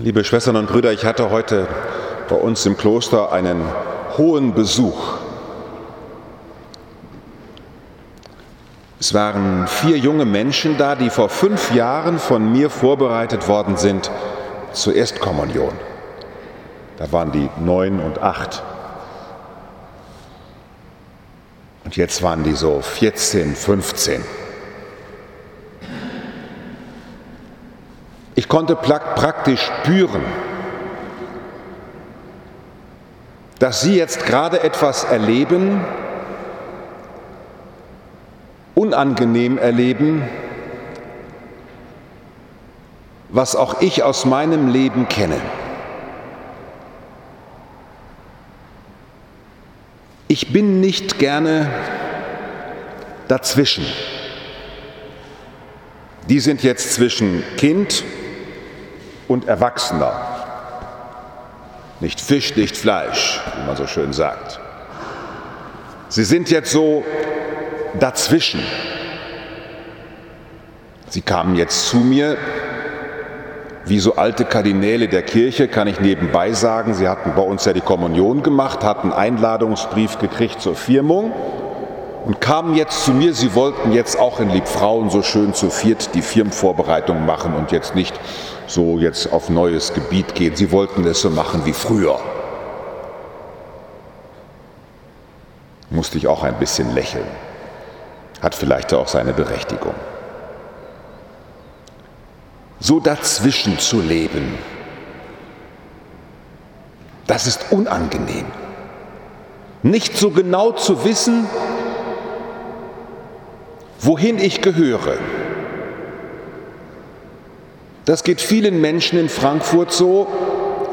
Liebe Schwestern und Brüder, ich hatte heute bei uns im Kloster einen hohen Besuch. Es waren vier junge Menschen da, die vor fünf Jahren von mir vorbereitet worden sind zur Erstkommunion. Da waren die neun und acht. Und jetzt waren die so 14, 15. Ich konnte praktisch spüren, dass Sie jetzt gerade etwas erleben, unangenehm erleben, was auch ich aus meinem Leben kenne. Ich bin nicht gerne dazwischen. Die sind jetzt zwischen Kind und Erwachsener. Nicht Fisch, nicht Fleisch, wie man so schön sagt. Sie sind jetzt so dazwischen. Sie kamen jetzt zu mir, wie so alte Kardinäle der Kirche, kann ich nebenbei sagen. Sie hatten bei uns ja die Kommunion gemacht, hatten Einladungsbrief gekriegt zur Firmung und kamen jetzt zu mir. Sie wollten jetzt auch in Liebfrauen so schön zu viert die Firmenvorbereitung machen und jetzt nicht so jetzt auf neues Gebiet gehen. Sie wollten es so machen wie früher. Musste ich auch ein bisschen lächeln. Hat vielleicht auch seine Berechtigung. So dazwischen zu leben, das ist unangenehm. Nicht so genau zu wissen, wohin ich gehöre. Das geht vielen Menschen in Frankfurt so,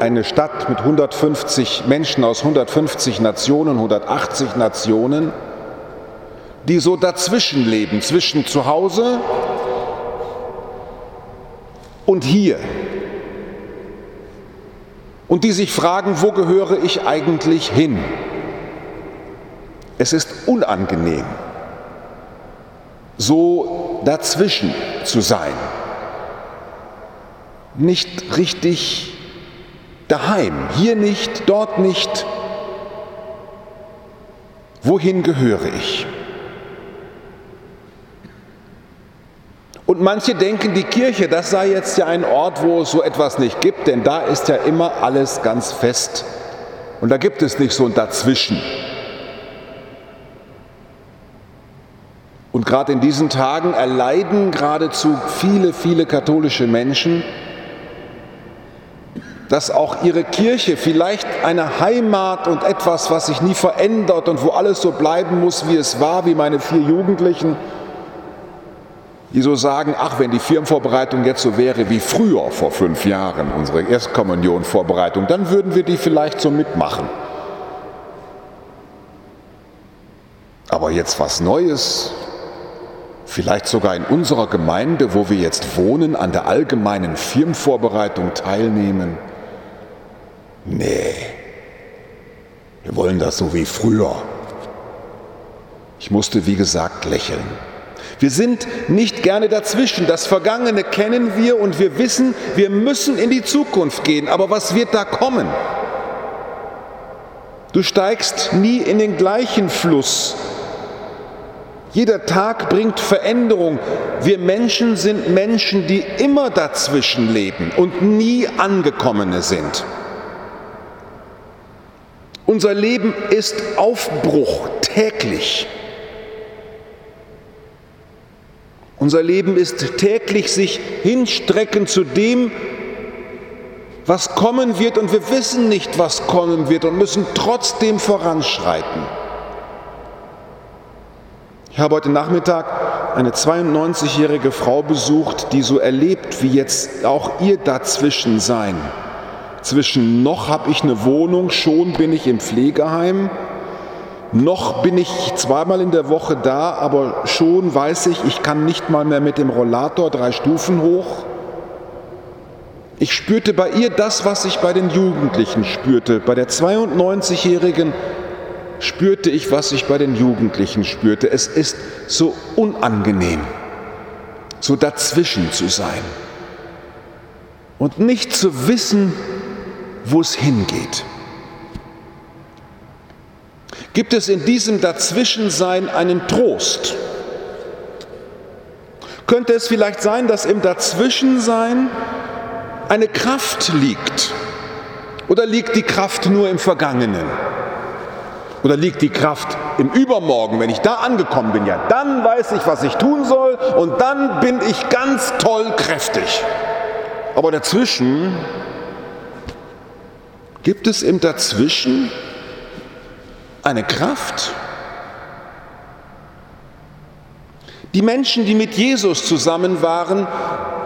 eine Stadt mit 150 Menschen aus 150 Nationen, 180 Nationen, die so dazwischen leben, zwischen zu Hause und hier. Und die sich fragen, wo gehöre ich eigentlich hin? Es ist unangenehm, so dazwischen zu sein nicht richtig daheim. Hier nicht, dort nicht. Wohin gehöre ich? Und manche denken, die Kirche, das sei jetzt ja ein Ort, wo es so etwas nicht gibt, denn da ist ja immer alles ganz fest. Und da gibt es nicht so ein Dazwischen. Und gerade in diesen Tagen erleiden geradezu viele, viele katholische Menschen, dass auch ihre Kirche vielleicht eine Heimat und etwas, was sich nie verändert und wo alles so bleiben muss, wie es war, wie meine vier Jugendlichen, die so sagen, ach, wenn die Firmenvorbereitung jetzt so wäre wie früher vor fünf Jahren, unsere Erstkommunionvorbereitung, dann würden wir die vielleicht so mitmachen. Aber jetzt was Neues, vielleicht sogar in unserer Gemeinde, wo wir jetzt wohnen, an der allgemeinen Firmenvorbereitung teilnehmen. Nee, wir wollen das so wie früher. Ich musste, wie gesagt, lächeln. Wir sind nicht gerne dazwischen. Das Vergangene kennen wir und wir wissen, wir müssen in die Zukunft gehen. Aber was wird da kommen? Du steigst nie in den gleichen Fluss. Jeder Tag bringt Veränderung. Wir Menschen sind Menschen, die immer dazwischen leben und nie angekommene sind. Unser Leben ist Aufbruch täglich. Unser Leben ist täglich sich hinstrecken zu dem, was kommen wird und wir wissen nicht, was kommen wird und müssen trotzdem voranschreiten. Ich habe heute Nachmittag eine 92-jährige Frau besucht, die so erlebt, wie jetzt auch ihr dazwischen sein zwischen noch habe ich eine Wohnung, schon bin ich im Pflegeheim, noch bin ich zweimal in der Woche da, aber schon weiß ich, ich kann nicht mal mehr mit dem Rollator drei Stufen hoch. Ich spürte bei ihr das, was ich bei den Jugendlichen spürte. Bei der 92-Jährigen spürte ich, was ich bei den Jugendlichen spürte. Es ist so unangenehm, so dazwischen zu sein. und nicht zu wissen, wo es hingeht. Gibt es in diesem Dazwischensein einen Trost? Könnte es vielleicht sein, dass im Dazwischensein eine Kraft liegt? Oder liegt die Kraft nur im Vergangenen? Oder liegt die Kraft im Übermorgen, wenn ich da angekommen bin? Ja, dann weiß ich, was ich tun soll und dann bin ich ganz toll kräftig. Aber dazwischen, gibt es im Dazwischen eine Kraft? Die Menschen, die mit Jesus zusammen waren,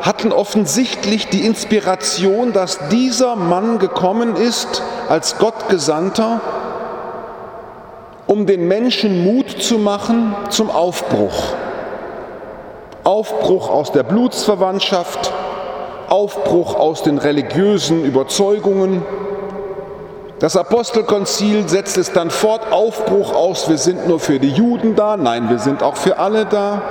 hatten offensichtlich die Inspiration, dass dieser Mann gekommen ist als Gottgesandter, um den Menschen Mut zu machen zum Aufbruch. Aufbruch aus der Blutsverwandtschaft, Aufbruch aus den religiösen Überzeugungen. Das Apostelkonzil setzt es dann fort, Aufbruch aus, wir sind nur für die Juden da, nein, wir sind auch für alle da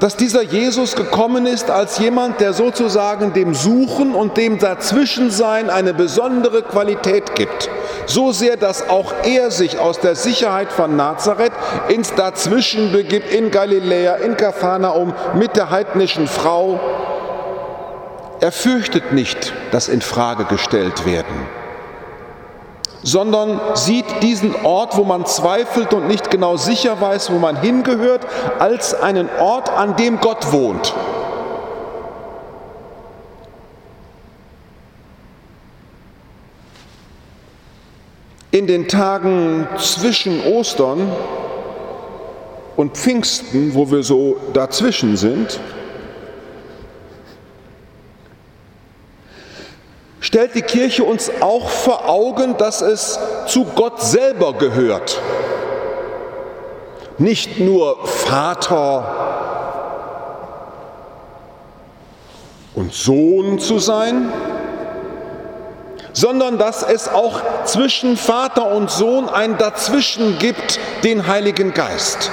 dass dieser Jesus gekommen ist als jemand, der sozusagen dem Suchen und dem Dazwischensein eine besondere Qualität gibt. So sehr, dass auch er sich aus der Sicherheit von Nazareth ins Dazwischen begibt, in Galiläa, in Kapharnaum, mit der heidnischen Frau. Er fürchtet nicht das in Frage gestellt werden sondern sieht diesen Ort, wo man zweifelt und nicht genau sicher weiß, wo man hingehört, als einen Ort, an dem Gott wohnt. In den Tagen zwischen Ostern und Pfingsten, wo wir so dazwischen sind, stellt die Kirche uns auch vor Augen, dass es zu Gott selber gehört. Nicht nur Vater und Sohn zu sein, sondern dass es auch zwischen Vater und Sohn ein Dazwischen gibt, den Heiligen Geist.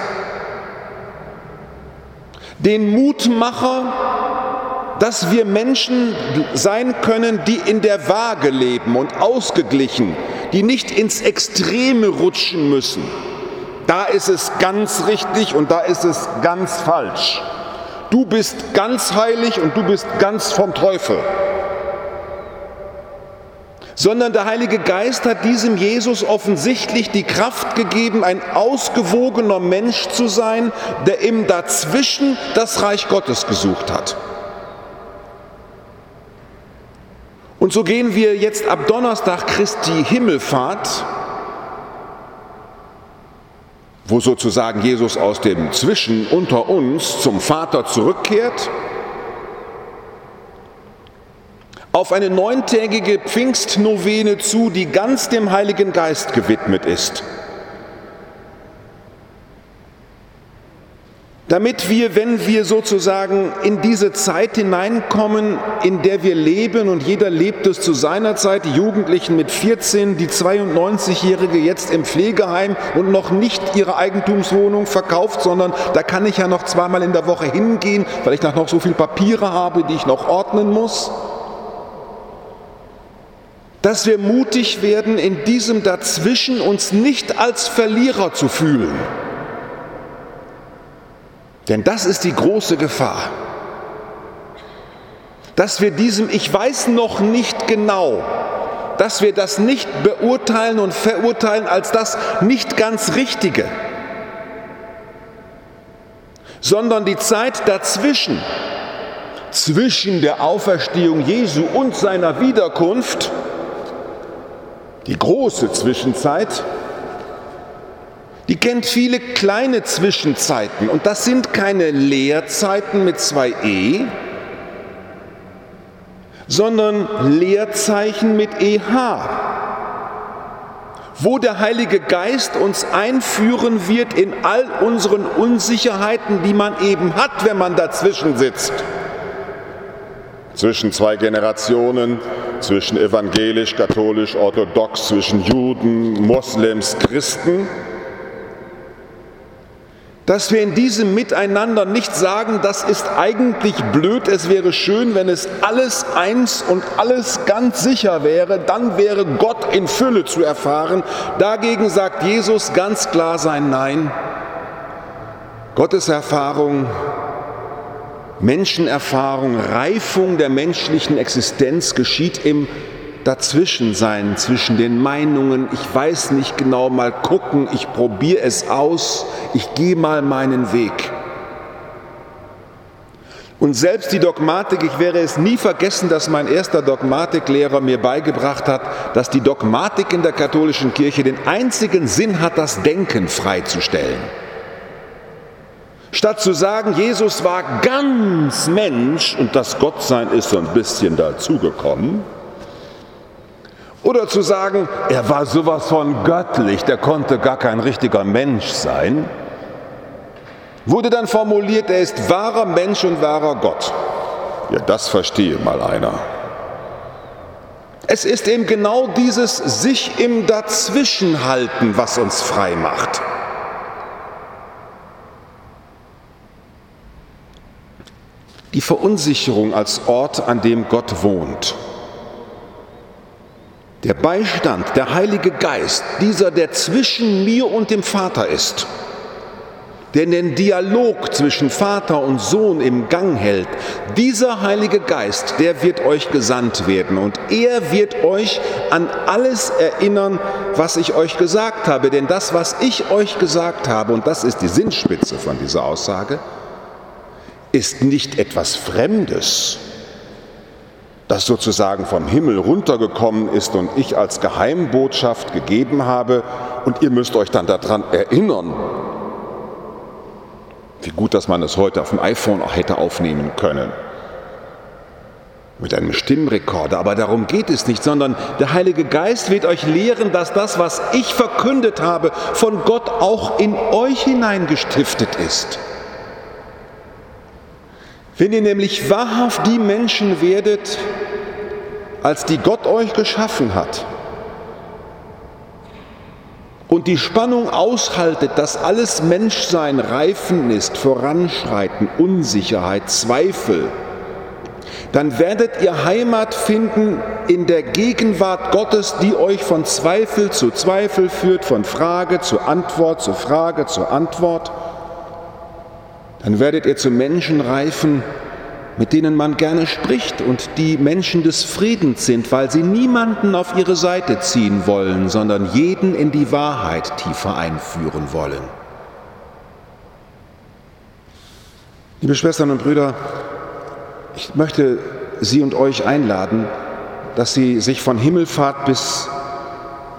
Den Mutmacher, dass wir Menschen sein können, die in der Waage leben und ausgeglichen, die nicht ins Extreme rutschen müssen. Da ist es ganz richtig und da ist es ganz falsch. Du bist ganz heilig und du bist ganz vom Teufel. Sondern der Heilige Geist hat diesem Jesus offensichtlich die Kraft gegeben, ein ausgewogener Mensch zu sein, der im Dazwischen das Reich Gottes gesucht hat. Und so gehen wir jetzt ab Donnerstag Christi Himmelfahrt, wo sozusagen Jesus aus dem Zwischen unter uns zum Vater zurückkehrt, auf eine neuntägige Pfingstnovene zu, die ganz dem Heiligen Geist gewidmet ist. Damit wir, wenn wir sozusagen in diese Zeit hineinkommen, in der wir leben, und jeder lebt es zu seiner Zeit, die Jugendlichen mit 14, die 92-Jährige jetzt im Pflegeheim und noch nicht ihre Eigentumswohnung verkauft, sondern da kann ich ja noch zweimal in der Woche hingehen, weil ich noch so viele Papiere habe, die ich noch ordnen muss. Dass wir mutig werden, in diesem Dazwischen uns nicht als Verlierer zu fühlen denn das ist die große Gefahr, dass wir diesem Ich weiß noch nicht genau, dass wir das nicht beurteilen und verurteilen als das nicht ganz Richtige, sondern die Zeit dazwischen, zwischen der Auferstehung Jesu und seiner Wiederkunft, die große Zwischenzeit, die kennt viele kleine Zwischenzeiten und das sind keine Leerzeiten mit zwei E, sondern Leerzeichen mit EH, wo der Heilige Geist uns einführen wird in all unseren Unsicherheiten, die man eben hat, wenn man dazwischen sitzt. Zwischen zwei Generationen, zwischen evangelisch, katholisch, orthodox, zwischen Juden, Moslems, Christen Dass wir in diesem Miteinander nicht sagen, das ist eigentlich blöd, es wäre schön, wenn es alles eins und alles ganz sicher wäre, dann wäre Gott in Fülle zu erfahren. Dagegen sagt Jesus ganz klar sein Nein. Gottes Erfahrung, Menschenerfahrung, Reifung der menschlichen Existenz geschieht im Dazwischensein, zwischen den Meinungen, ich weiß nicht genau, mal gucken, ich probiere es aus, ich gehe mal meinen Weg. Und selbst die Dogmatik, ich werde es nie vergessen, dass mein erster Dogmatiklehrer mir beigebracht hat, dass die Dogmatik in der katholischen Kirche den einzigen Sinn hat, das Denken freizustellen. Statt zu sagen, Jesus war ganz Mensch und das Gottsein ist so ein bisschen dazugekommen, oder zu sagen, er war sowas von göttlich, der konnte gar kein richtiger Mensch sein, wurde dann formuliert, er ist wahrer Mensch und wahrer Gott. Ja, das verstehe mal einer. Es ist eben genau dieses sich im Dazwischenhalten, was uns frei macht. Die Verunsicherung als Ort, an dem Gott wohnt. Der Beistand, der Heilige Geist, dieser, der zwischen mir und dem Vater ist, der den Dialog zwischen Vater und Sohn im Gang hält, dieser Heilige Geist, der wird euch gesandt werden und er wird euch an alles erinnern, was ich euch gesagt habe. Denn das, was ich euch gesagt habe, und das ist die Sinnspitze von dieser Aussage, ist nicht etwas Fremdes, das sozusagen vom Himmel runtergekommen ist und ich als Geheimbotschaft gegeben habe und ihr müsst euch dann daran erinnern. Wie gut, dass man es heute auf dem iPhone auch hätte aufnehmen können. Mit einem Stimmrekorder. Aber darum geht es nicht, sondern der Heilige Geist wird euch lehren, dass das, was ich verkündet habe, von Gott auch in euch hineingestiftet ist. Wenn ihr nämlich wahrhaft die Menschen werdet, als die Gott euch geschaffen hat, und die Spannung aushaltet, dass alles Menschsein Reifen ist, Voranschreiten, Unsicherheit, Zweifel, dann werdet ihr Heimat finden in der Gegenwart Gottes, die euch von Zweifel zu Zweifel führt, von Frage zu Antwort zu Frage zu Antwort dann werdet ihr zu Menschen reifen, mit denen man gerne spricht und die Menschen des Friedens sind, weil sie niemanden auf ihre Seite ziehen wollen, sondern jeden in die Wahrheit tiefer einführen wollen. Liebe Schwestern und Brüder, ich möchte Sie und euch einladen, dass Sie sich von Himmelfahrt bis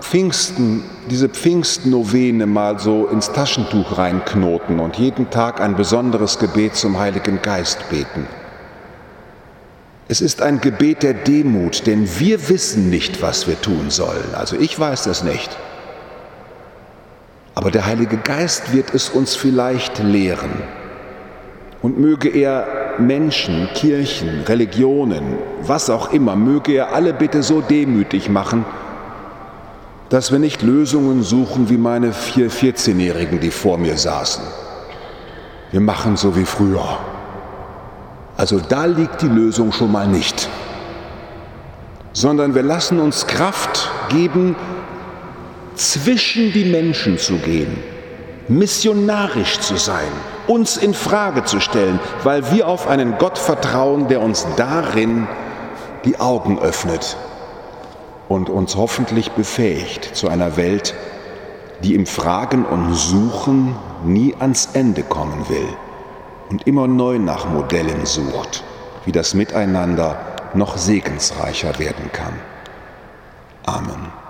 Pfingsten, diese Pfingstnovene mal so ins Taschentuch reinknoten und jeden Tag ein besonderes Gebet zum Heiligen Geist beten. Es ist ein Gebet der Demut, denn wir wissen nicht, was wir tun sollen. Also ich weiß das nicht. Aber der Heilige Geist wird es uns vielleicht lehren. Und möge er Menschen, Kirchen, Religionen, was auch immer, möge er alle bitte so demütig machen, dass wir nicht Lösungen suchen wie meine vier 14-Jährigen, die vor mir saßen. Wir machen so wie früher. Also da liegt die Lösung schon mal nicht. Sondern wir lassen uns Kraft geben, zwischen die Menschen zu gehen, missionarisch zu sein, uns in Frage zu stellen, weil wir auf einen Gott vertrauen, der uns darin die Augen öffnet und uns hoffentlich befähigt zu einer Welt, die im Fragen und Suchen nie ans Ende kommen will und immer neu nach Modellen sucht, wie das Miteinander noch segensreicher werden kann. Amen.